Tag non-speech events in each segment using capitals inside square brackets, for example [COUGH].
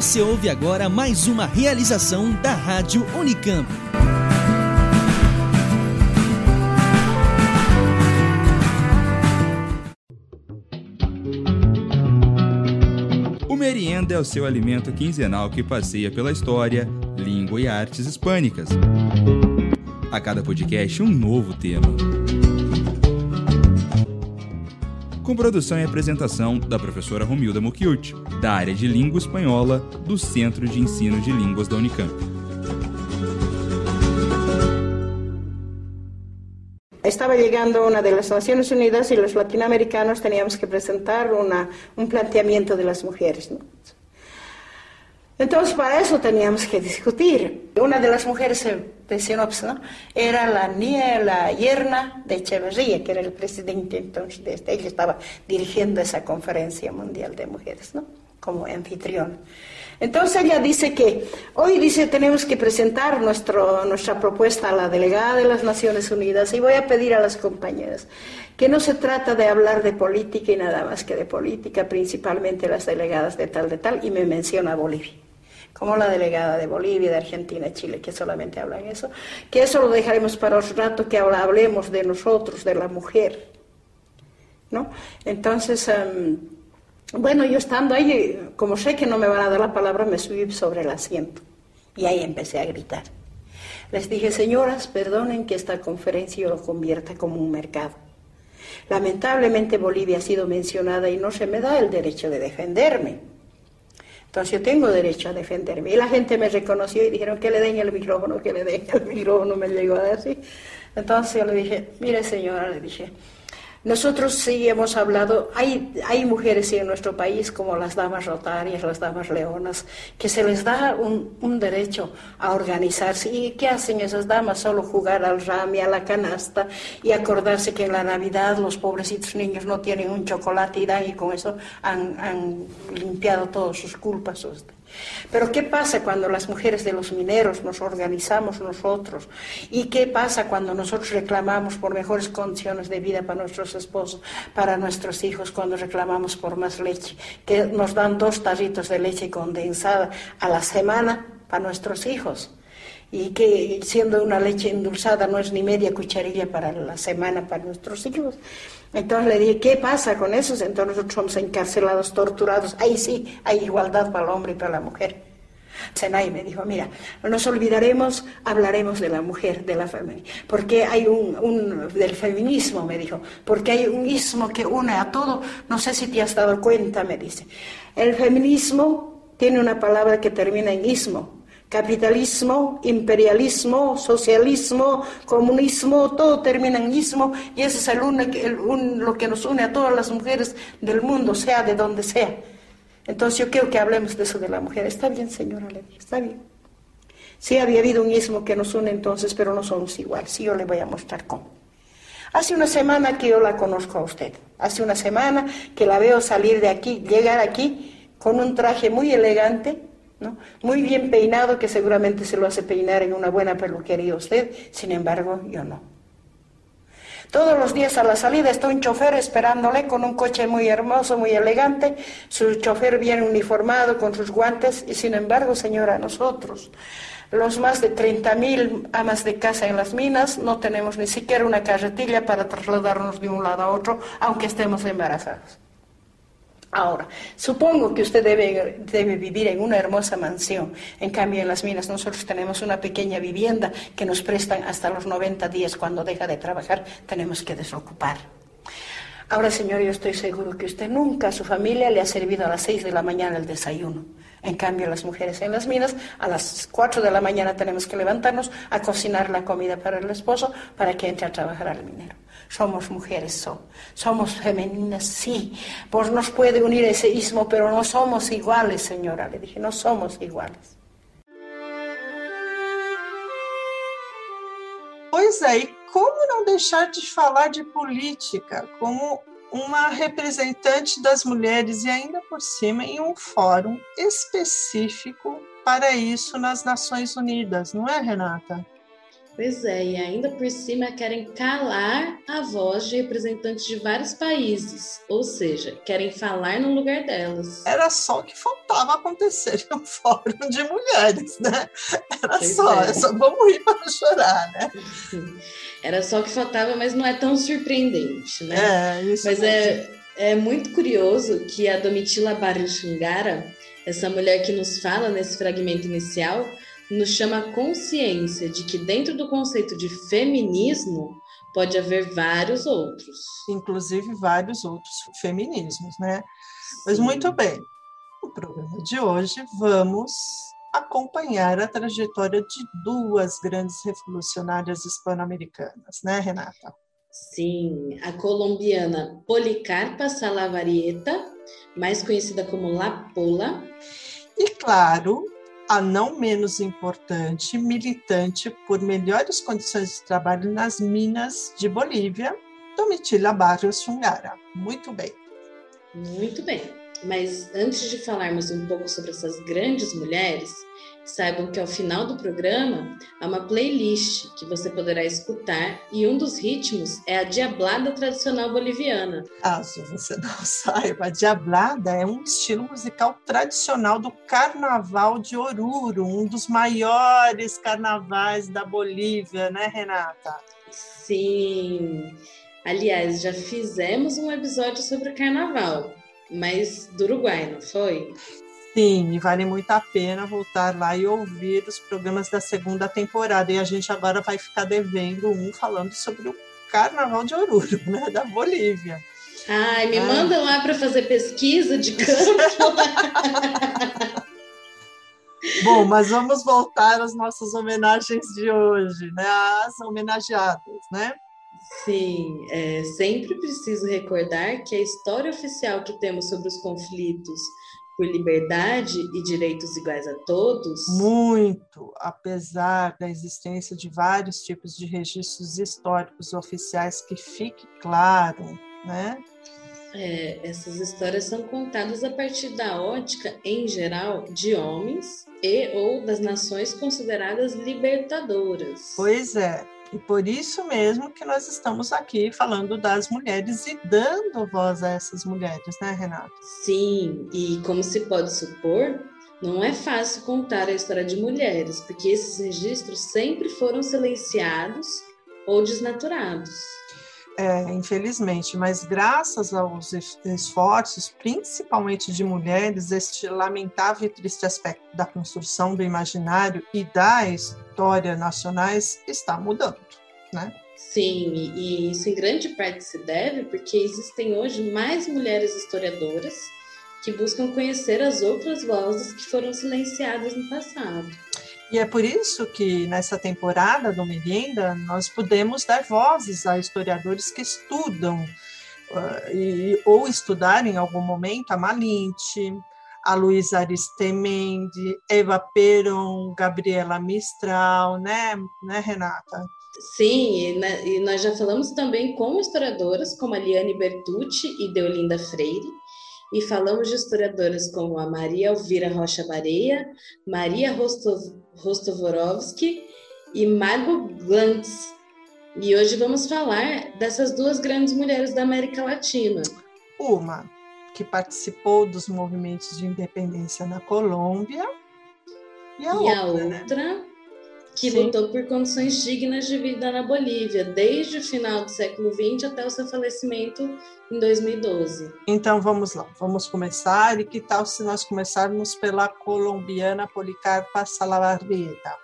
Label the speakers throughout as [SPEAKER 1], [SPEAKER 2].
[SPEAKER 1] Você ouve agora mais uma realização da Rádio Unicamp.
[SPEAKER 2] O merienda é o seu alimento quinzenal que passeia pela história, língua e artes hispânicas. A cada podcast, um novo tema. Com produção e apresentação da professora Romilda Mucchiuti, da área de Língua Espanhola do Centro de Ensino de Línguas da Unicamp.
[SPEAKER 3] Estaba llegando una de las Naciones Unidas y los latinoamericanos teníamos que presentar una, un planteamiento de las mujeres. ¿no? Entonces, para eso teníamos que discutir. Una de las mujeres de Sinopsis ¿no? era la, niña, la yerna de Echeverría, que era el presidente entonces de este. Ella estaba dirigiendo esa conferencia mundial de mujeres, ¿no? como anfitrión. Entonces ella dice que hoy dice tenemos que presentar nuestro, nuestra propuesta a la delegada de las Naciones Unidas y voy a pedir a las compañeras que no se trata de hablar de política y nada más que de política, principalmente las delegadas de tal de tal, y me menciona Bolivia como la delegada de Bolivia, de Argentina, Chile, que solamente hablan eso, que eso lo dejaremos para otro rato, que ahora hablemos de nosotros, de la mujer. ¿no? Entonces, um, bueno, yo estando ahí, como sé que no me van a dar la palabra, me subí sobre el asiento y ahí empecé a gritar. Les dije, señoras, perdonen que esta conferencia yo lo convierta como un mercado. Lamentablemente Bolivia ha sido mencionada y no se me da el derecho de defenderme. Entonces yo tengo derecho a defenderme. Y la gente me reconoció y dijeron que le den el micrófono, que le den el micrófono, me llegó a decir. Entonces yo le dije, mire señora, le dije, nosotros sí hemos hablado, hay, hay mujeres en nuestro país como las damas rotarias, las damas leonas, que se les da un, un, derecho a organizarse. ¿Y qué hacen esas damas? Solo jugar al rami, a la canasta y acordarse que en la Navidad los pobrecitos niños no tienen un chocolate y dan y con eso han, han limpiado todas sus culpas. Pero ¿qué pasa cuando las mujeres de los mineros nos organizamos nosotros? ¿Y qué pasa cuando nosotros reclamamos por mejores condiciones de vida para nuestros esposos, para nuestros hijos, cuando reclamamos por más leche? Que nos dan dos tarritos de leche condensada a la semana para nuestros hijos y que siendo una leche endulzada no es ni media cucharilla para la semana para nuestros hijos. Entonces le dije, ¿qué pasa con eso? Entonces nosotros somos encarcelados, torturados. Ahí sí hay igualdad para el hombre y para la mujer. Senay me dijo, mira, no nos olvidaremos, hablaremos de la mujer, de la familia, porque hay un, un, del feminismo, me dijo, porque hay un ismo que une a todo, no sé si te has dado cuenta, me dice. El feminismo tiene una palabra que termina en ismo, capitalismo, imperialismo, socialismo, comunismo, todo termina en ismo y ese es el, un, lo que nos une a todas las mujeres del mundo, sea de donde sea. Entonces yo quiero que hablemos de eso de la mujer. Está bien, señora, le dije, está bien. Sí había habido un ismo que nos une entonces, pero no somos iguales. Sí, yo le voy a mostrar cómo. Hace una semana que yo la conozco a usted. Hace una semana que la veo salir de aquí, llegar aquí con un traje muy elegante, Muy bien peinado, que seguramente se lo hace peinar en una buena peluquería usted, sin embargo, yo no. Todos los días a la salida está un chofer esperándole con un coche muy hermoso, muy elegante, su chofer bien uniformado con sus guantes y sin embargo, señora, nosotros, los más de 30.000 amas de casa en las minas, no tenemos ni siquiera una carretilla para trasladarnos de un lado a otro, aunque estemos embarazados. Ahora, supongo que usted debe, debe, vivir en una hermosa mansión. En cambio, en las minas nosotros tenemos una pequeña vivienda que nos prestan hasta los 90 días. Cuando deja de trabajar, tenemos que desocupar. Ahora, señor, yo estoy seguro que usted nunca a su familia le ha servido a las 6 de la mañana el desayuno. En cambio, las mujeres en las minas, a las 4 de la mañana tenemos que levantarnos a cocinar la comida para el esposo para que entre a trabajar al minero somos mujeres, so, somos femeninas, sí. Pues nos puede unir ese ismo, pero no somos iguales, señora. Le dije, no somos iguales.
[SPEAKER 4] Pois é, e como não de falar de política como uma representante das mulheres e ainda por cima em um fórum específico para isso nas Nações Unidas, não é, Renata?
[SPEAKER 5] Pois é, e ainda por cima querem calar a voz de representantes de vários países, ou seja, querem falar no lugar delas.
[SPEAKER 4] Era só o que faltava acontecer [LAUGHS] no fórum de mulheres, né? Era pois só, é. só vamos rir para chorar, né?
[SPEAKER 5] Era só o que faltava, mas não é tão surpreendente, né?
[SPEAKER 4] É, isso
[SPEAKER 5] mas é, é muito curioso que a Domitila Barishungara, essa mulher que nos fala nesse fragmento inicial, nos chama a consciência de que dentro do conceito de feminismo pode haver vários outros.
[SPEAKER 4] Inclusive vários outros feminismos, né? Sim. Mas muito bem, no programa de hoje vamos acompanhar a trajetória de duas grandes revolucionárias hispano-americanas, né, Renata?
[SPEAKER 5] Sim, a colombiana Policarpa Salavarieta, mais conhecida como La Pola.
[SPEAKER 4] E, claro, a não menos importante militante por melhores condições de trabalho nas minas de Bolívia, Domitila Barrios Chungara. Muito bem.
[SPEAKER 5] Muito bem. Mas antes de falarmos um pouco sobre essas grandes mulheres, Saibam que ao final do programa há uma playlist que você poderá escutar e um dos ritmos é a diablada tradicional boliviana.
[SPEAKER 4] Caso você não [LAUGHS] saiba, a diablada é um estilo musical tradicional do Carnaval de Oruro, um dos maiores carnavais da Bolívia, né, Renata?
[SPEAKER 5] Sim. Aliás, já fizemos um episódio sobre o carnaval, mas do Uruguai, não foi?
[SPEAKER 4] Sim, e vale muito a pena voltar lá e ouvir os programas da segunda temporada. E a gente agora vai ficar devendo um falando sobre o Carnaval de Oruro, [LAUGHS] né, da Bolívia.
[SPEAKER 5] Ai, me é. manda lá para fazer pesquisa de campo. [LAUGHS]
[SPEAKER 4] Bom, mas vamos voltar às nossas homenagens de hoje, né? As homenageadas, né?
[SPEAKER 5] Sim, é, sempre preciso recordar que a história oficial que temos sobre os conflitos por liberdade e direitos iguais a todos?
[SPEAKER 4] Muito, apesar da existência de vários tipos de registros históricos oficiais que fique claro, né?
[SPEAKER 5] É, essas histórias são contadas a partir da ótica, em geral, de homens e ou das nações consideradas libertadoras.
[SPEAKER 4] Pois é, e por isso mesmo que nós estamos aqui falando das mulheres e dando voz a essas mulheres, né, Renata?
[SPEAKER 5] Sim, e como se pode supor, não é fácil contar a história de mulheres, porque esses registros sempre foram silenciados ou desnaturados.
[SPEAKER 4] É, infelizmente, mas graças aos esforços, principalmente de mulheres, este lamentável e triste aspecto da construção do imaginário e da história nacionais está mudando, né?
[SPEAKER 5] Sim, e isso em grande parte se deve porque existem hoje mais mulheres historiadoras que buscam conhecer as outras vozes que foram silenciadas no passado.
[SPEAKER 4] E é por isso que nessa temporada do Merienda nós podemos dar vozes a historiadores que estudam uh, e, ou estudaram em algum momento a Malinte, a Luísa Aristemendi, Eva Peron, Gabriela Mistral, né, né Renata?
[SPEAKER 5] Sim, e, né, e nós já falamos também com historiadoras como a Liane Bertucci e Deolinda Freire, e falamos de historiadoras como a Maria Elvira Rocha Bareia, Maria Rostov, Rostovorovsky e Margot Glantz. E hoje vamos falar dessas duas grandes mulheres da América Latina.
[SPEAKER 4] Uma que participou dos movimentos de independência na Colômbia e a
[SPEAKER 5] e
[SPEAKER 4] outra,
[SPEAKER 5] a outra
[SPEAKER 4] né?
[SPEAKER 5] que Sim. lutou por condições dignas de vida na Bolívia, desde o final do século XX até o seu falecimento em 2012.
[SPEAKER 4] Então vamos lá, vamos começar. E que tal se nós começarmos pela colombiana Policarpa Salavarrieta?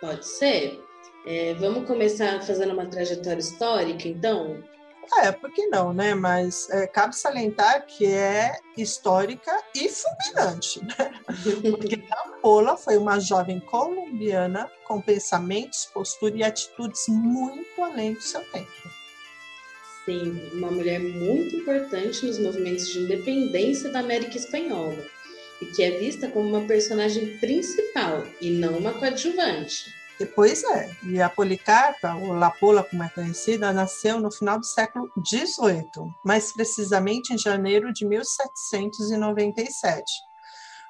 [SPEAKER 5] Pode ser. É, vamos começar fazendo uma trajetória histórica, então?
[SPEAKER 4] É, por que não, né? Mas é, cabe salientar que é histórica e fulminante, né? Porque [LAUGHS] Paola foi uma jovem colombiana com pensamentos, postura e atitudes muito além do seu tempo.
[SPEAKER 5] Sim, uma mulher muito importante nos movimentos de independência da América Espanhola e que é vista como uma personagem principal e não uma coadjuvante.
[SPEAKER 4] Pois é, e a Policarpa, ou Lapola como é conhecida, nasceu no final do século XVIII, mais precisamente em janeiro de 1797.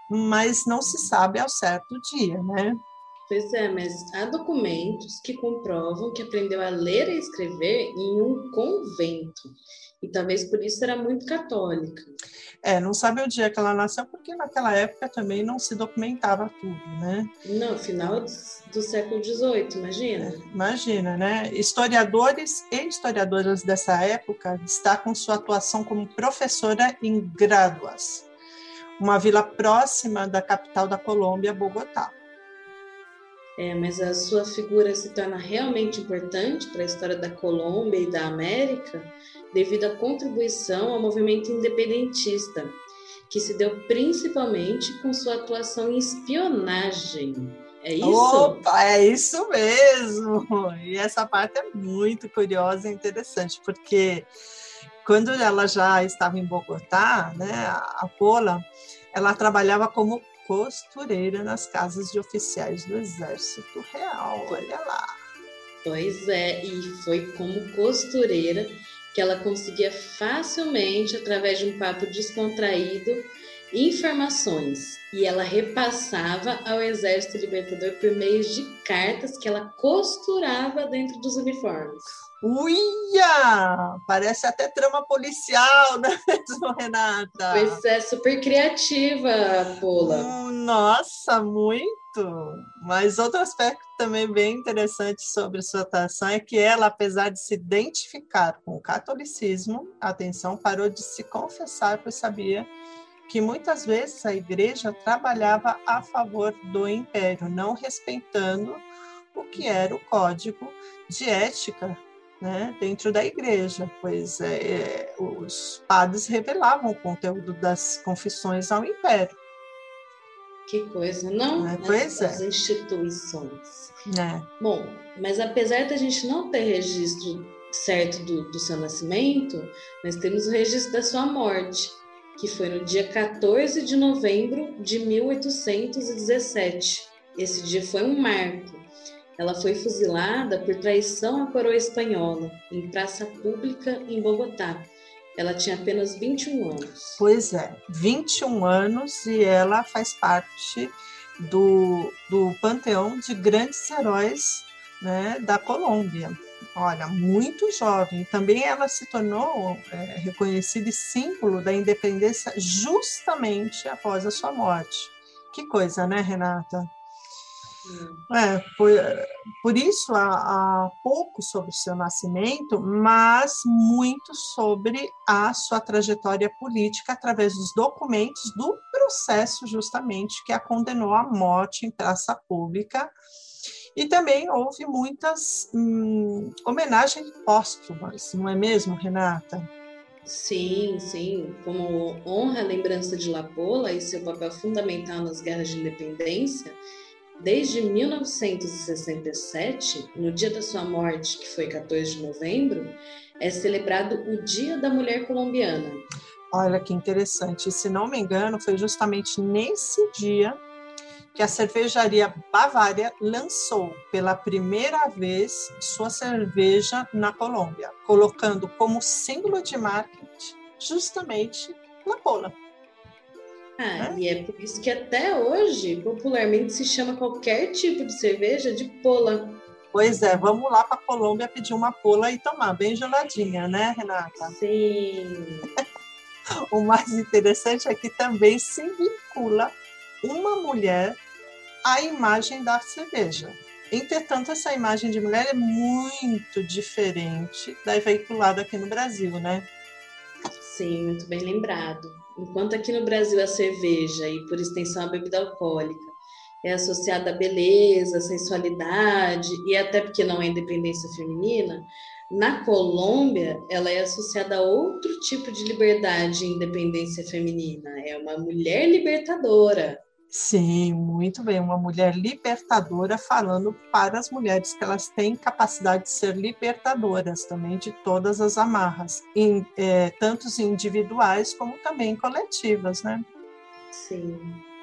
[SPEAKER 4] Mas não se sabe ao certo dia, né?
[SPEAKER 5] Pois é, mas há documentos que comprovam que aprendeu a ler e escrever em um convento. E talvez por isso era muito católica.
[SPEAKER 4] É, não sabe o dia que ela nasceu, porque naquela época também não se documentava tudo, né?
[SPEAKER 5] Não, final do século XVIII, imagina. É,
[SPEAKER 4] imagina, né? Historiadores e historiadoras dessa época destacam sua atuação como professora em Gráduas, uma vila próxima da capital da Colômbia, Bogotá.
[SPEAKER 5] É, mas a sua figura se torna realmente importante para a história da Colômbia e da América devido à contribuição ao movimento independentista, que se deu principalmente com sua atuação em espionagem. É isso?
[SPEAKER 4] Opa, é isso mesmo! E essa parte é muito curiosa e interessante, porque quando ela já estava em Bogotá, né, a Pola, ela trabalhava como costureira nas casas de oficiais do Exército Real, olha lá.
[SPEAKER 5] Pois é, e foi como costureira que ela conseguia facilmente, através de um papo descontraído, informações e ela repassava ao Exército Libertador por meio de cartas que ela costurava dentro dos uniformes.
[SPEAKER 4] Uia! Parece até trama policial, não é [LAUGHS] mesmo, Renata?
[SPEAKER 5] Pois é, super criativa, Pola.
[SPEAKER 4] Hum, nossa, muito! Mas outro aspecto também bem interessante sobre sua atuação é que ela, apesar de se identificar com o catolicismo, atenção, parou de se confessar, pois sabia que muitas vezes a igreja trabalhava a favor do império, não respeitando o que era o código de ética né, dentro da igreja, pois é, é os padres revelavam o conteúdo das confissões ao império.
[SPEAKER 5] Que coisa, não?
[SPEAKER 4] É, pois
[SPEAKER 5] As
[SPEAKER 4] é.
[SPEAKER 5] instituições.
[SPEAKER 4] É.
[SPEAKER 5] Bom, mas apesar da gente não ter registro certo do, do seu nascimento, nós temos o registro da sua morte, que foi no dia 14 de novembro de 1817. Esse dia foi um marco. Ela foi fuzilada por traição à coroa espanhola, em praça pública em Bogotá. Ela tinha apenas 21 anos.
[SPEAKER 4] Pois é, 21 anos e ela faz parte do, do panteão de grandes heróis né, da Colômbia. Olha, muito jovem. Também ela se tornou é, reconhecida e símbolo da independência justamente após a sua morte. Que coisa, né, Renata? É, por, por isso há, há pouco sobre o seu nascimento, mas muito sobre a sua trajetória política através dos documentos do processo justamente que a condenou à morte em praça pública. E também houve muitas hum, homenagens póstumas, não é mesmo, Renata?
[SPEAKER 5] Sim, sim. Como honra a lembrança de Lapola e seu papel fundamental nas guerras de independência, Desde 1967, no dia da sua morte, que foi 14 de novembro, é celebrado o Dia da Mulher Colombiana.
[SPEAKER 4] Olha que interessante. Se não me engano, foi justamente nesse dia que a cervejaria Bavária lançou pela primeira vez sua cerveja na Colômbia, colocando como símbolo de marketing justamente La Pola.
[SPEAKER 5] Ah, e é por isso que até hoje, popularmente, se chama qualquer tipo de cerveja de pola.
[SPEAKER 4] Pois é, vamos lá para a Colômbia pedir uma pola e tomar, bem geladinha, né, Renata?
[SPEAKER 5] Sim. [LAUGHS]
[SPEAKER 4] o mais interessante é que também se vincula uma mulher à imagem da cerveja. Entretanto, essa imagem de mulher é muito diferente da veiculada aqui no Brasil, né?
[SPEAKER 5] Sim, muito bem lembrado. Enquanto aqui no Brasil a cerveja e, por extensão, a bebida alcoólica é associada à beleza, sensualidade e até porque não é independência feminina, na Colômbia ela é associada a outro tipo de liberdade e independência feminina. É uma mulher libertadora.
[SPEAKER 4] Sim, muito bem. Uma mulher libertadora falando para as mulheres que elas têm capacidade de ser libertadoras também de todas as amarras, em, é, tanto individuais como também coletivas, né?
[SPEAKER 5] Sim.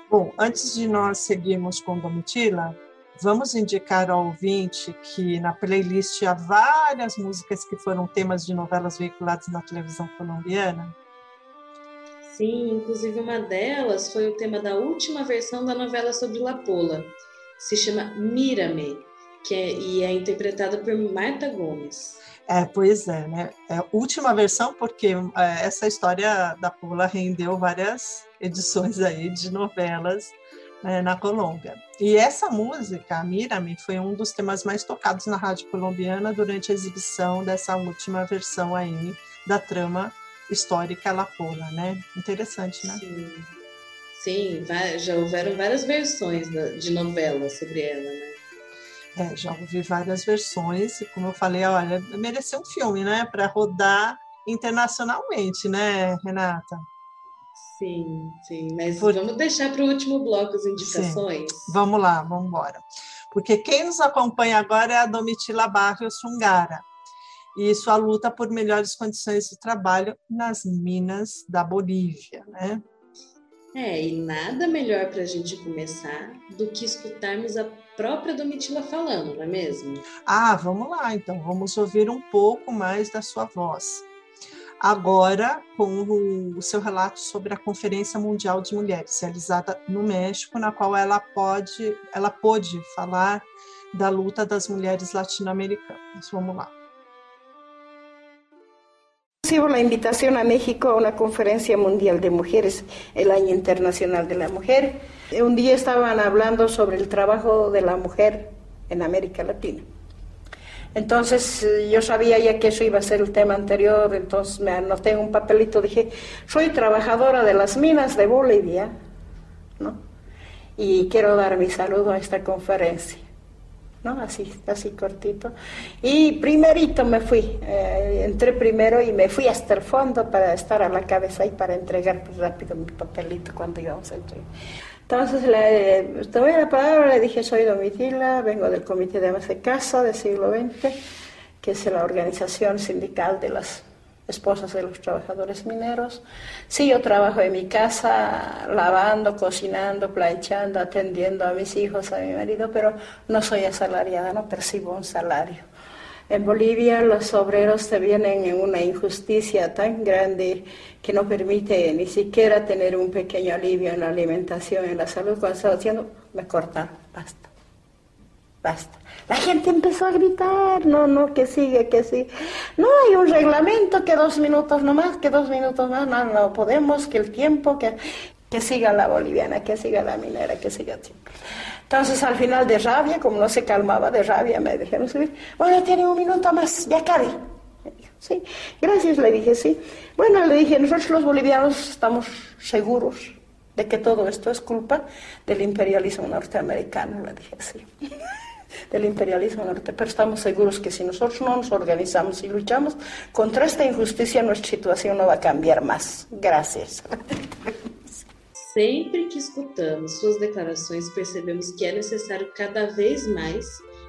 [SPEAKER 4] Bom, antes de nós seguirmos com Domitila, vamos indicar ao ouvinte que na playlist há várias músicas que foram temas de novelas veiculadas na televisão colombiana.
[SPEAKER 5] Sim, inclusive uma delas foi o tema da última versão da novela sobre Lapola, se chama Mírame, que é, e é interpretada por Marta Gomes.
[SPEAKER 4] É, pois é, né? É a última versão, porque é, essa história da Pula rendeu várias edições aí de novelas né, na Colômbia. E essa música, Mírame, foi um dos temas mais tocados na rádio colombiana durante a exibição dessa última versão aí da trama histórica La Pola, né? Interessante, né?
[SPEAKER 5] Sim. Sim, já houveram várias versões de novela sobre ela, né?
[SPEAKER 4] É, já ouvi várias versões, e como eu falei, olha, mereceu um filme, né, para rodar internacionalmente, né, Renata?
[SPEAKER 5] Sim, sim, mas Por... vamos deixar para o último bloco as indicações.
[SPEAKER 4] Sim. Vamos lá, vamos embora. Porque quem nos acompanha agora é a Domitila Barrios Sungara e sua luta por melhores condições de trabalho nas minas da Bolívia, né?
[SPEAKER 5] É, e nada melhor para a gente começar do que escutarmos a própria Domitila falando, não é mesmo?
[SPEAKER 4] Ah, vamos lá, então, vamos ouvir um pouco mais da sua voz. Agora, com o seu relato sobre a Conferência Mundial de Mulheres, realizada no México, na qual ela pode, ela pôde falar da luta das mulheres latino-americanas. Vamos lá.
[SPEAKER 3] Recibo la invitación a México a una conferencia mundial de mujeres, el Año Internacional de la Mujer. Un día estaban hablando sobre el trabajo de la mujer en América Latina. Entonces yo sabía ya que eso iba a ser el tema anterior, entonces me anoté un papelito, dije, soy trabajadora de las minas de Bolivia, ¿no? Y quiero dar mi saludo a esta conferencia. Así, así cortito. Y primerito me fui, eh, entré primero y me fui hasta el fondo para estar a la cabeza y para entregar pues, rápido mi papelito cuando íbamos a entregar. Entonces le tomé la palabra, le dije, soy Domitila, vengo del Comité de Amas de Casa del siglo XX, que es la organización sindical de las esposas de los trabajadores mineros. Sí, yo trabajo en mi casa, lavando, cocinando, planchando, atendiendo a mis hijos, a mi marido, pero no soy asalariada, no percibo un salario. En Bolivia los obreros se vienen en una injusticia tan grande que no permite ni siquiera tener un pequeño alivio en la alimentación, en la salud. Cuando estaba haciendo, me cortaron, basta, basta. La gente empezó a gritar, no, no, que sigue, que sigue. No, hay un reglamento que dos minutos nomás, que dos minutos más, no, no podemos, que el tiempo, que, que siga la boliviana, que siga la minera, que siga siempre. Entonces al final de rabia, como no se calmaba de rabia, me dijeron subir, bueno, tiene un minuto más, ya cabe. Sí, gracias, le dije, sí. Bueno, le dije, nosotros los bolivianos estamos seguros de que todo esto es culpa del imperialismo norteamericano, le dije, sí. [LAUGHS] del imperialismo norte, pero estamos seguros que si nosotros no nos organizamos y luchamos contra esta injusticia, nuestra situación no va a cambiar más. Gracias.
[SPEAKER 5] Sempre que escutamos suas declarações, percebemos que é necessário cada vez mais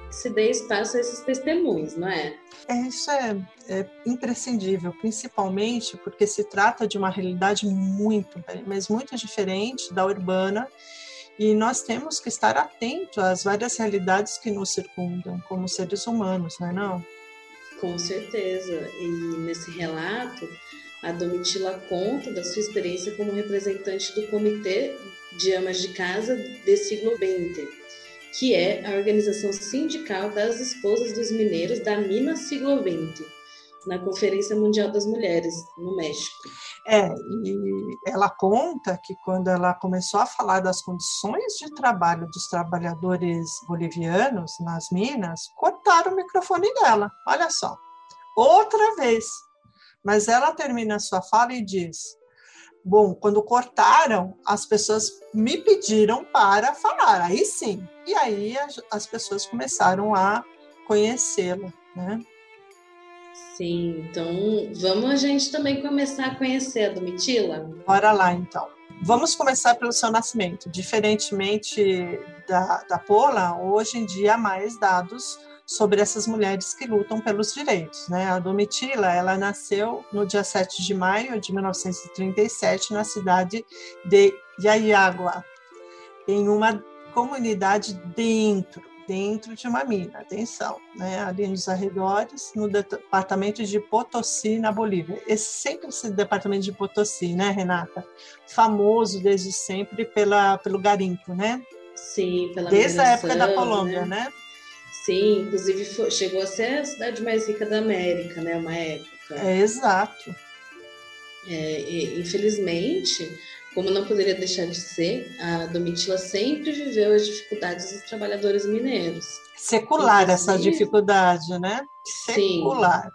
[SPEAKER 5] que se dê espaço a esses testemunhos, não é?
[SPEAKER 4] É, isso é, é, imprescindível, principalmente porque se trata de uma realidade muito, mas muito diferente da urbana e nós temos que estar atentos às várias realidades que nos circundam como seres humanos, não é não?
[SPEAKER 5] Com certeza. E nesse relato, a Domitila conta da sua experiência como representante do Comitê de Amas de Casa de siglo XX, que é a organização sindical das esposas dos mineiros da Mina Siglo XX, na Conferência Mundial das Mulheres, no México.
[SPEAKER 4] É, e ela conta que quando ela começou a falar das condições de trabalho dos trabalhadores bolivianos nas minas, cortaram o microfone dela. Olha só, outra vez. Mas ela termina a sua fala e diz: Bom, quando cortaram, as pessoas me pediram para falar. Aí sim. E aí as, as pessoas começaram a conhecê-la, né?
[SPEAKER 5] Sim, então vamos a gente também começar a conhecer a Domitila?
[SPEAKER 4] Bora lá, então. Vamos começar pelo seu nascimento. Diferentemente da, da Pola, hoje em dia há mais dados sobre essas mulheres que lutam pelos direitos. Né? A Domitila ela nasceu no dia 7 de maio de 1937 na cidade de Yayagua, em uma comunidade dentro dentro de uma mina, atenção, né? ali nos arredores, no departamento de Potosí, na Bolívia. Esse, sempre esse departamento de Potosí, né, Renata? Famoso desde sempre pela, pelo garimpo, né?
[SPEAKER 5] Sim, pela
[SPEAKER 4] Desde a época da Colômbia, né? né?
[SPEAKER 5] Sim, inclusive foi, chegou a ser a cidade mais rica da América, né? Uma época.
[SPEAKER 4] É, exato.
[SPEAKER 5] É, e, infelizmente, como não poderia deixar de ser, a Domitila sempre viveu as dificuldades dos trabalhadores mineiros.
[SPEAKER 4] Secular essa dificuldade, né? Secular.
[SPEAKER 5] Sim.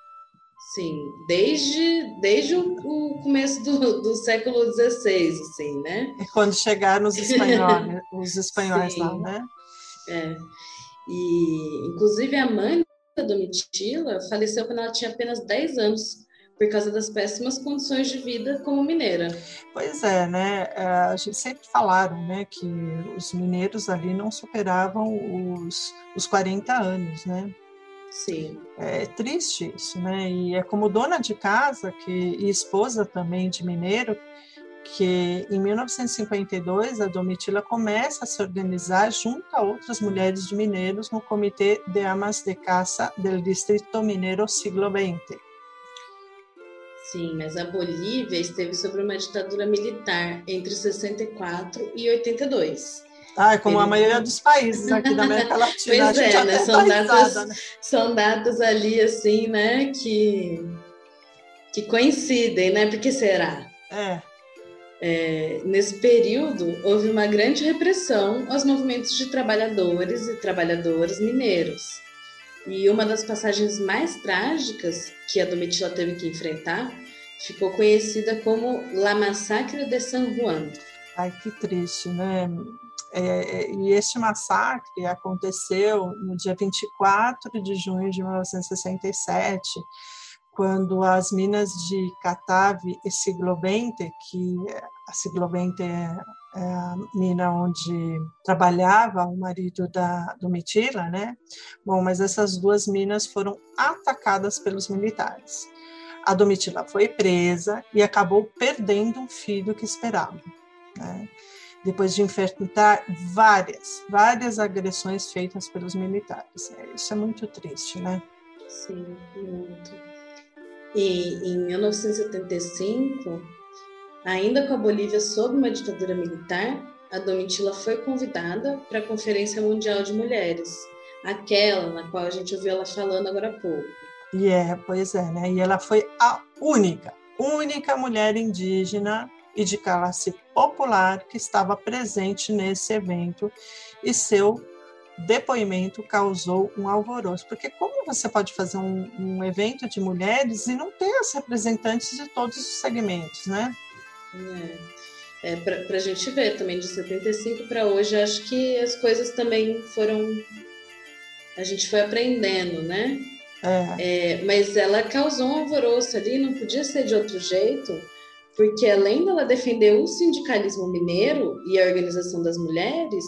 [SPEAKER 5] Sim, desde, desde o, começo do, do século XVI, assim, né?
[SPEAKER 4] E quando chegaram os espanhóis, [LAUGHS] os espanhóis lá, né?
[SPEAKER 5] É. E, inclusive, a mãe da Domitila faleceu quando ela tinha apenas 10 anos, por causa das péssimas condições de vida como mineira.
[SPEAKER 4] Pois é, né? É, a gente sempre falaram, né, que os mineiros ali não superavam os, os 40 anos, né?
[SPEAKER 5] Sim.
[SPEAKER 4] É triste isso, né? E é como dona de casa que, e esposa também de mineiro, que em 1952 a Domitila começa a se organizar junto a outras mulheres de mineiros no Comitê de Amas de Casa do Distrito Mineiro Siglo XX.
[SPEAKER 5] Sim, mas a Bolívia esteve sob uma ditadura militar entre 64 e 82.
[SPEAKER 4] Ah, como Ele... a maioria dos países aqui da América [LAUGHS] Latina.
[SPEAKER 5] pois é, né? São datas, né? são datas ali, assim, né? Que, que coincidem, né? Por que será?
[SPEAKER 4] É.
[SPEAKER 5] É, nesse período, houve uma grande repressão aos movimentos de trabalhadores e trabalhadoras mineiros. E uma das passagens mais trágicas que a Domitila teve que enfrentar ficou conhecida como La Massacre de San Juan.
[SPEAKER 4] Ai, que triste, né? É, é, e este massacre aconteceu no dia 24 de junho de 1967, quando as minas de Catave e Siglobente, que a Siglobente é, é mina onde trabalhava o marido da, do Mitila, né? Bom, mas essas duas minas foram atacadas pelos militares. A Domitila foi presa e acabou perdendo um filho que esperava. Né? depois de enfrentar várias, várias agressões feitas pelos militares. É, isso é muito triste, né?
[SPEAKER 5] Sim, muito. E em 1975, ainda com a Bolívia sob uma ditadura militar, a Domitila foi convidada para a Conferência Mundial de Mulheres, aquela na qual a gente ouviu ela falando agora há pouco.
[SPEAKER 4] E é, pois é, né? E ela foi a única, única mulher indígena e de classe popular que estava presente nesse evento e seu depoimento causou um alvoroço. Porque como você pode fazer um, um evento de mulheres e não ter as representantes de todos os segmentos, né?
[SPEAKER 5] É, é para a gente ver também de 75 para hoje, acho que as coisas também foram. A gente foi aprendendo, né?
[SPEAKER 4] É.
[SPEAKER 5] É, mas ela causou um alvoroço ali, não podia ser de outro jeito porque além dela defender o sindicalismo mineiro e a organização das mulheres,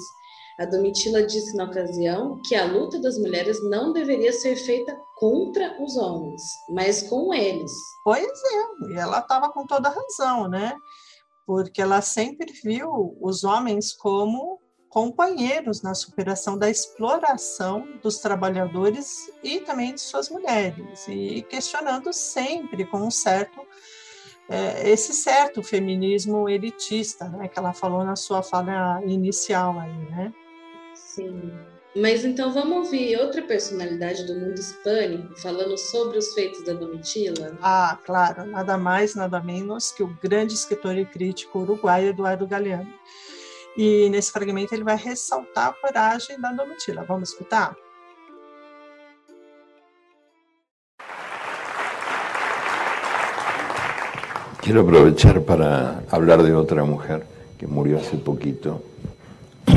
[SPEAKER 5] a Domitila disse na ocasião que a luta das mulheres não deveria ser feita contra os homens, mas com eles.
[SPEAKER 4] Pois é, e ela estava com toda razão, né? Porque ela sempre viu os homens como companheiros na superação da exploração dos trabalhadores e também de suas mulheres, e questionando sempre com um certo é, esse certo feminismo elitista, né, que ela falou na sua fala inicial aí, né?
[SPEAKER 5] Sim. Mas então vamos ouvir outra personalidade do mundo hispânico falando sobre os feitos da Domitila?
[SPEAKER 4] Ah, claro, nada mais, nada menos que o grande escritor e crítico uruguaio Eduardo Galeano. E nesse fragmento ele vai ressaltar a coragem da Domitila. Vamos escutar?
[SPEAKER 6] Quiero aprovechar para hablar de otra mujer que murió hace poquito,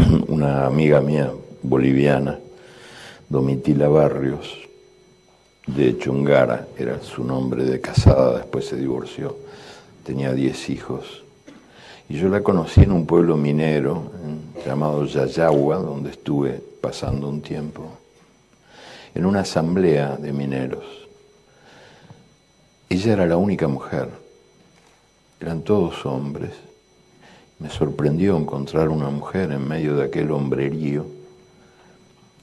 [SPEAKER 6] [CLEARS THROAT] una amiga mía boliviana, Domitila Barrios, de Chungara, era su nombre de casada, después se divorció, tenía 10 hijos. Y yo la conocí en un pueblo minero llamado Yayagua, donde estuve pasando un tiempo, en una asamblea de mineros. Ella era la única mujer eran todos hombres. Me sorprendió encontrar una mujer en medio de aquel hombrerío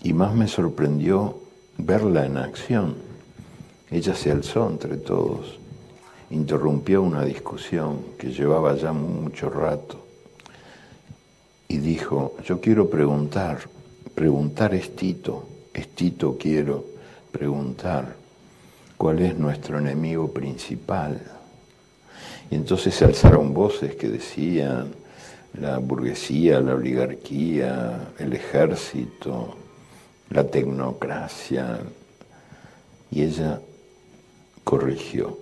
[SPEAKER 6] y más me sorprendió verla en acción. Ella se alzó entre todos, interrumpió una discusión que llevaba ya mucho rato y dijo, yo quiero preguntar, preguntar es Tito, es Tito quiero preguntar cuál es nuestro enemigo principal. Y entonces se alzaron voces que decían la burguesía, la oligarquía, el ejército, la tecnocracia. Y ella corrigió,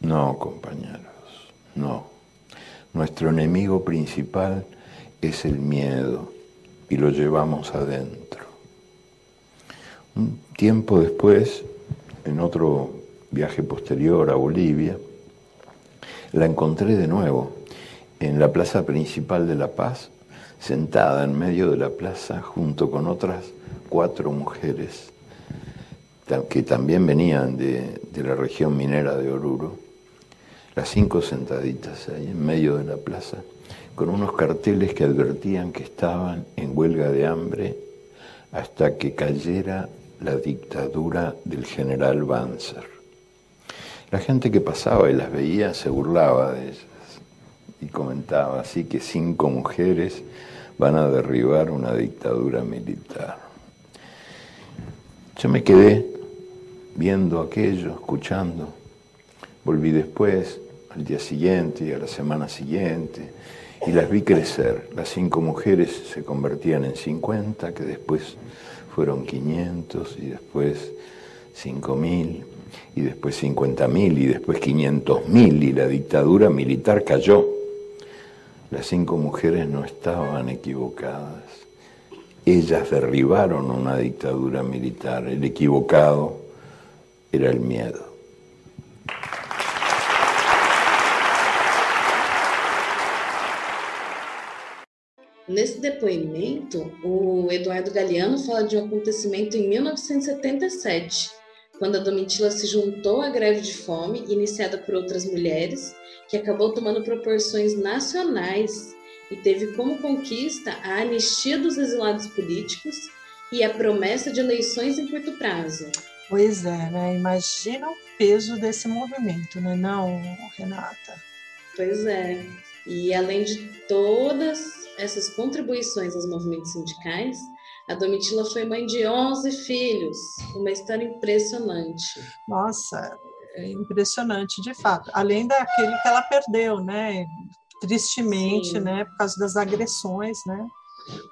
[SPEAKER 6] no compañeros, no. Nuestro enemigo principal es el miedo y lo llevamos adentro. Un tiempo después, en otro viaje posterior a Bolivia, la encontré de nuevo en la plaza principal de La Paz, sentada en medio de la plaza junto con otras cuatro mujeres que también venían de, de la región minera de Oruro, las cinco sentaditas ahí en medio de la plaza, con unos carteles que advertían que estaban en huelga de hambre hasta que cayera la dictadura del general Banzer. La gente que pasaba y las veía se burlaba de ellas y comentaba así que cinco mujeres van a derribar una dictadura militar. Yo me quedé viendo aquello, escuchando. Volví después, al día siguiente y a la semana siguiente, y las vi crecer. Las cinco mujeres se convertían en 50, que después fueron 500 y después 5000 y después 50.000 y después 500.000 y la dictadura militar cayó. Las cinco mujeres no estaban equivocadas. Ellas derribaron una dictadura militar. El equivocado era el miedo.
[SPEAKER 5] Nesse depoimento, o Eduardo Galeano fala de um acontecimento em 1977, quando a Domitila se juntou à greve de fome iniciada por outras mulheres, que acabou tomando proporções nacionais e teve como conquista a anistia dos exilados políticos e a promessa de eleições em curto prazo.
[SPEAKER 4] Pois é, né? Imagina o peso desse movimento, né? Não, Renata?
[SPEAKER 5] Pois é. E além de todas essas contribuições aos movimentos sindicais, a Domitila foi mãe de 11 filhos, uma história impressionante.
[SPEAKER 4] Nossa, é impressionante, de fato. Além daquele que ela perdeu, né? Tristemente, Sim. né? Por causa das agressões, né?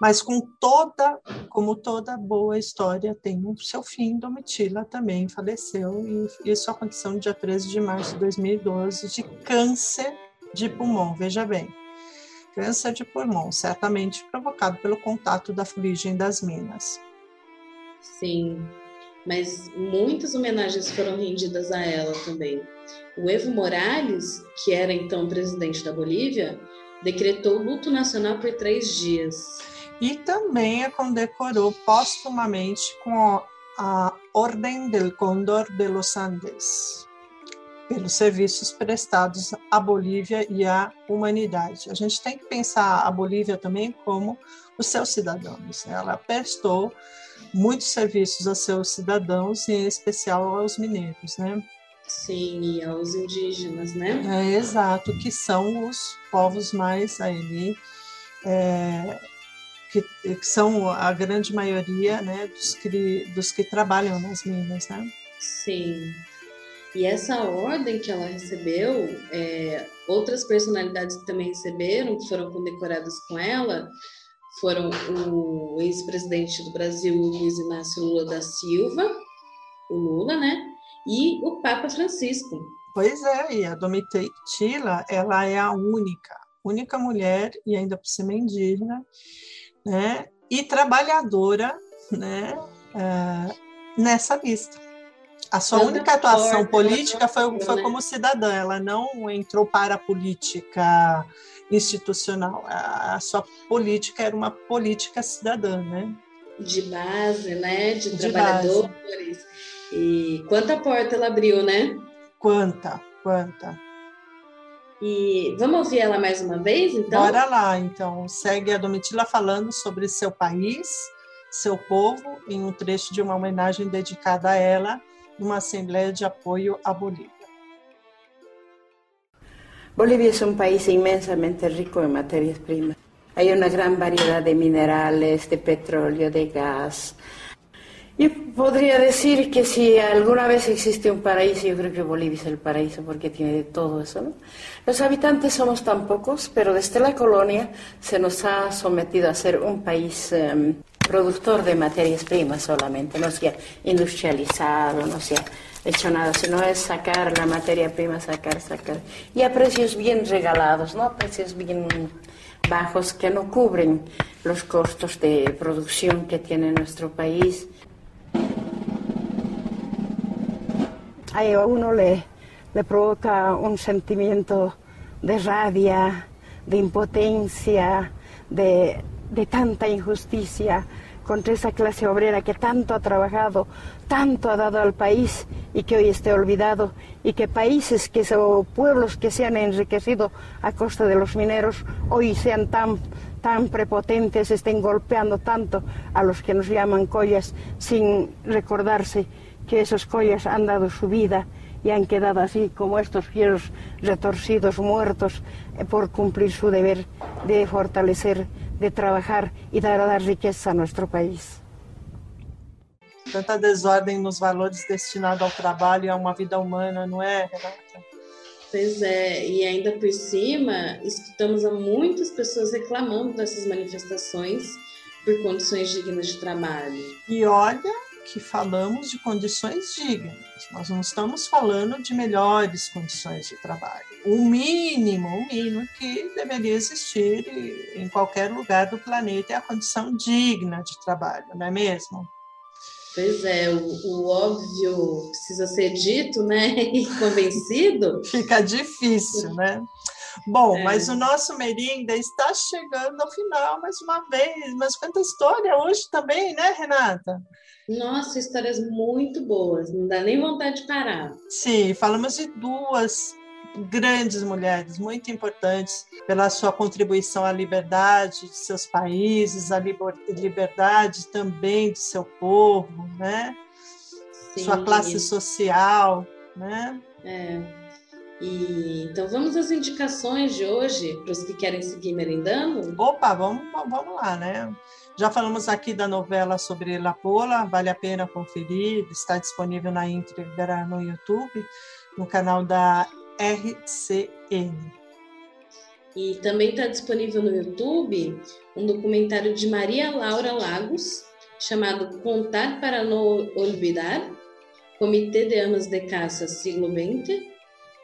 [SPEAKER 4] Mas com toda, como toda boa história, tem o seu fim. Domitila também faleceu, e isso aconteceu no dia 13 de março de 2012, de câncer de pulmão, veja bem câncer de pulmão, certamente provocado pelo contato da fuligem das minas.
[SPEAKER 5] Sim, mas muitas homenagens foram rendidas a ela também. O Evo Morales, que era então presidente da Bolívia, decretou luto nacional por três dias.
[SPEAKER 4] E também a condecorou póstumamente com a Ordem del Cóndor de los Andes pelos serviços prestados à Bolívia e à humanidade. A gente tem que pensar a Bolívia também como os seus cidadãos. Ela prestou muitos serviços a seus cidadãos, em especial aos mineiros, né?
[SPEAKER 5] Sim, e aos indígenas, né?
[SPEAKER 4] É, exato, que são os povos mais ali, é, que, que, são a grande maioria né, dos, que, dos que trabalham nas minas, né?
[SPEAKER 5] Sim. E essa ordem que ela recebeu, é, outras personalidades que também receberam, que foram condecoradas com ela, foram o ex-presidente do Brasil, Luiz Inácio Lula da Silva, o Lula, né? E o Papa Francisco.
[SPEAKER 4] Pois é, e a Domitila, ela é a única, única mulher, e ainda por cima indígena, né? E trabalhadora, né? É, nessa lista. A sua única atuação política foi, foi né? como cidadã, ela não entrou para a política institucional. A, a sua política era uma política cidadã, né?
[SPEAKER 5] De base, né? De, de trabalhadores. Base. E quanta porta ela abriu, né?
[SPEAKER 4] Quanta, quanta.
[SPEAKER 5] E vamos ouvir ela mais uma vez, então?
[SPEAKER 4] Bora lá, então. Segue a Domitila falando sobre seu país, seu povo, em um trecho de uma homenagem dedicada a ela numa Assembleia de Apoio à Bolívia.
[SPEAKER 3] Bolivia es un país inmensamente rico en materias primas. hay una gran variedad de minerales, de petróleo, de gas. Yo podría decir que si alguna vez existe un paraíso, yo creo que Bolivia es el paraíso porque tiene todo eso. Los habitantes somos tan pocos, pero desde la colonia se nos ha sometido a ser un país um, productor de materias primas solamente, no se ha industrializado, no se ha hecho nada, sino es sacar la materia prima, sacar, sacar. Y a precios bien regalados, ¿no? A precios bien bajos que no cubren los costos de producción que tiene nuestro país. a uno le, le provoca un sentimiento de rabia, de impotencia, de, de tanta injusticia contra esa clase obrera que tanto ha trabajado, tanto ha dado al país y que hoy esté olvidado, y que países que, o pueblos que se han enriquecido a costa de los mineros hoy sean tan, tan prepotentes, estén golpeando tanto a los que nos llaman collas sin recordarse que esos collas han dado su vida y han quedado así como estos fieros retorcidos, muertos, eh, por cumplir su deber de fortalecer, de trabajar y dar, dar riqueza a nuestro país.
[SPEAKER 4] Tanta desordem nos valores destinados ao trabalho e a uma vida humana, não é, Renata?
[SPEAKER 5] Pois é, e ainda por cima, escutamos a muitas pessoas reclamando dessas manifestações por condições dignas de trabalho.
[SPEAKER 4] E olha que falamos de condições dignas, nós não estamos falando de melhores condições de trabalho. O mínimo, o mínimo que deveria existir em qualquer lugar do planeta é a condição digna de trabalho, não é mesmo?
[SPEAKER 5] Pois é, o, o óbvio precisa ser dito, né? [LAUGHS] E convencido.
[SPEAKER 4] Fica difícil, né? Bom, é. mas o nosso Merinda está chegando ao final mais uma vez. Mas quanta história hoje também, né, Renata?
[SPEAKER 5] Nossa, histórias muito boas, não dá nem vontade de parar.
[SPEAKER 4] Sim, falamos de duas grandes mulheres, muito importantes pela sua contribuição à liberdade de seus países, à liberdade também de seu povo, né? Sim. Sua classe social, né?
[SPEAKER 5] É. E, então vamos às indicações de hoje para os que querem seguir merendando?
[SPEAKER 4] Opa, vamos, vamos lá, né? Já falamos aqui da novela sobre La Pola, vale a pena conferir, está disponível na íntegra no YouTube, no canal da RCN.
[SPEAKER 5] E também está disponível no YouTube um documentário de Maria Laura Lagos, chamado Contar para não olvidar, Comitê de Amas de Caça Siglo XX,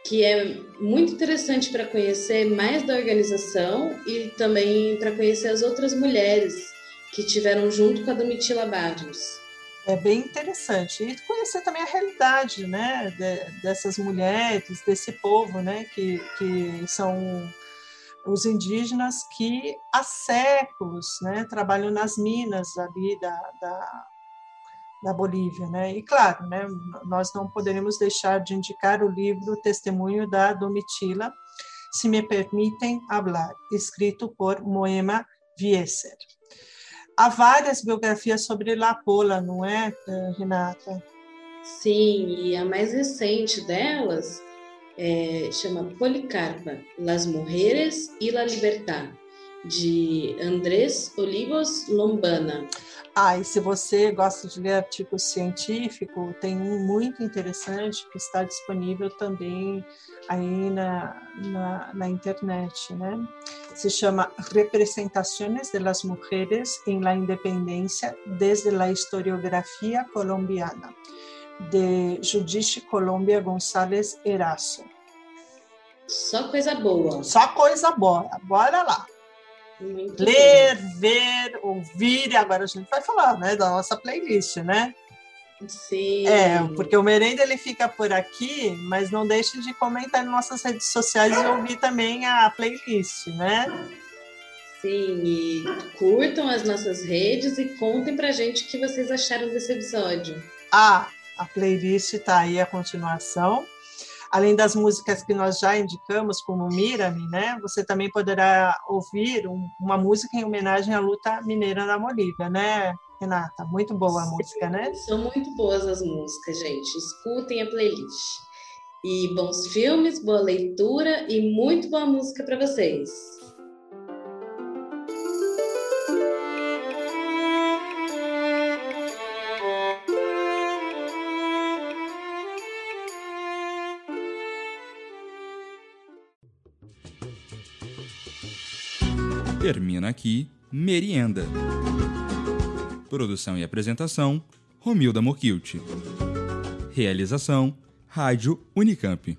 [SPEAKER 5] que é muito interessante para conhecer mais da organização e também para conhecer as outras mulheres que tiveram junto com a Domitila Barrios.
[SPEAKER 4] É bem interessante. E conhecer também a realidade né, de, dessas mulheres, desse povo, né, que, que são os indígenas que há séculos né, trabalham nas minas ali da, da, da Bolívia. Né? E, claro, né, nós não poderíamos deixar de indicar o livro Testemunho da Domitila, Se Me Permitem Hablar, escrito por Moema Viesser. Há várias biografias sobre La Pola, não é, Renata?
[SPEAKER 5] Sim, e a mais recente delas é, chama Policarpa, Las Mujeres y la Libertad, de Andrés Olivos Lombana.
[SPEAKER 4] Ah, e se você gosta de ler artigo científico, tem um muito interessante que está disponível também aí na, na, na internet, né? Se chama Representações de las Mujeres em la Independencia desde la Historiografia Colombiana, de Judice Colômbia Gonçalves Eraso.
[SPEAKER 5] Só coisa boa.
[SPEAKER 4] Só coisa boa. Bora lá. Muito Ler, bem. ver, ouvir, e agora a gente vai falar né, da nossa playlist, né?
[SPEAKER 5] Sim.
[SPEAKER 4] É, porque o Merenda ele fica por aqui, mas não deixe de comentar nas nossas redes sociais e ouvir também a playlist, né?
[SPEAKER 5] Sim, e curtam as nossas redes e contem pra gente o que vocês acharam desse episódio.
[SPEAKER 4] Ah, a playlist tá aí a continuação além das músicas que nós já indicamos, como Mira-me, né, você também poderá ouvir um, uma música em homenagem à luta mineira da Bolívia, né, Renata? Muito boa a música, né?
[SPEAKER 5] São muito boas as músicas, gente. Escutem a playlist. E bons filmes, boa leitura e muito boa música para vocês.
[SPEAKER 2] Termina aqui Merienda. Produção e apresentação: Romilda Mokilt. Realização: Rádio Unicamp.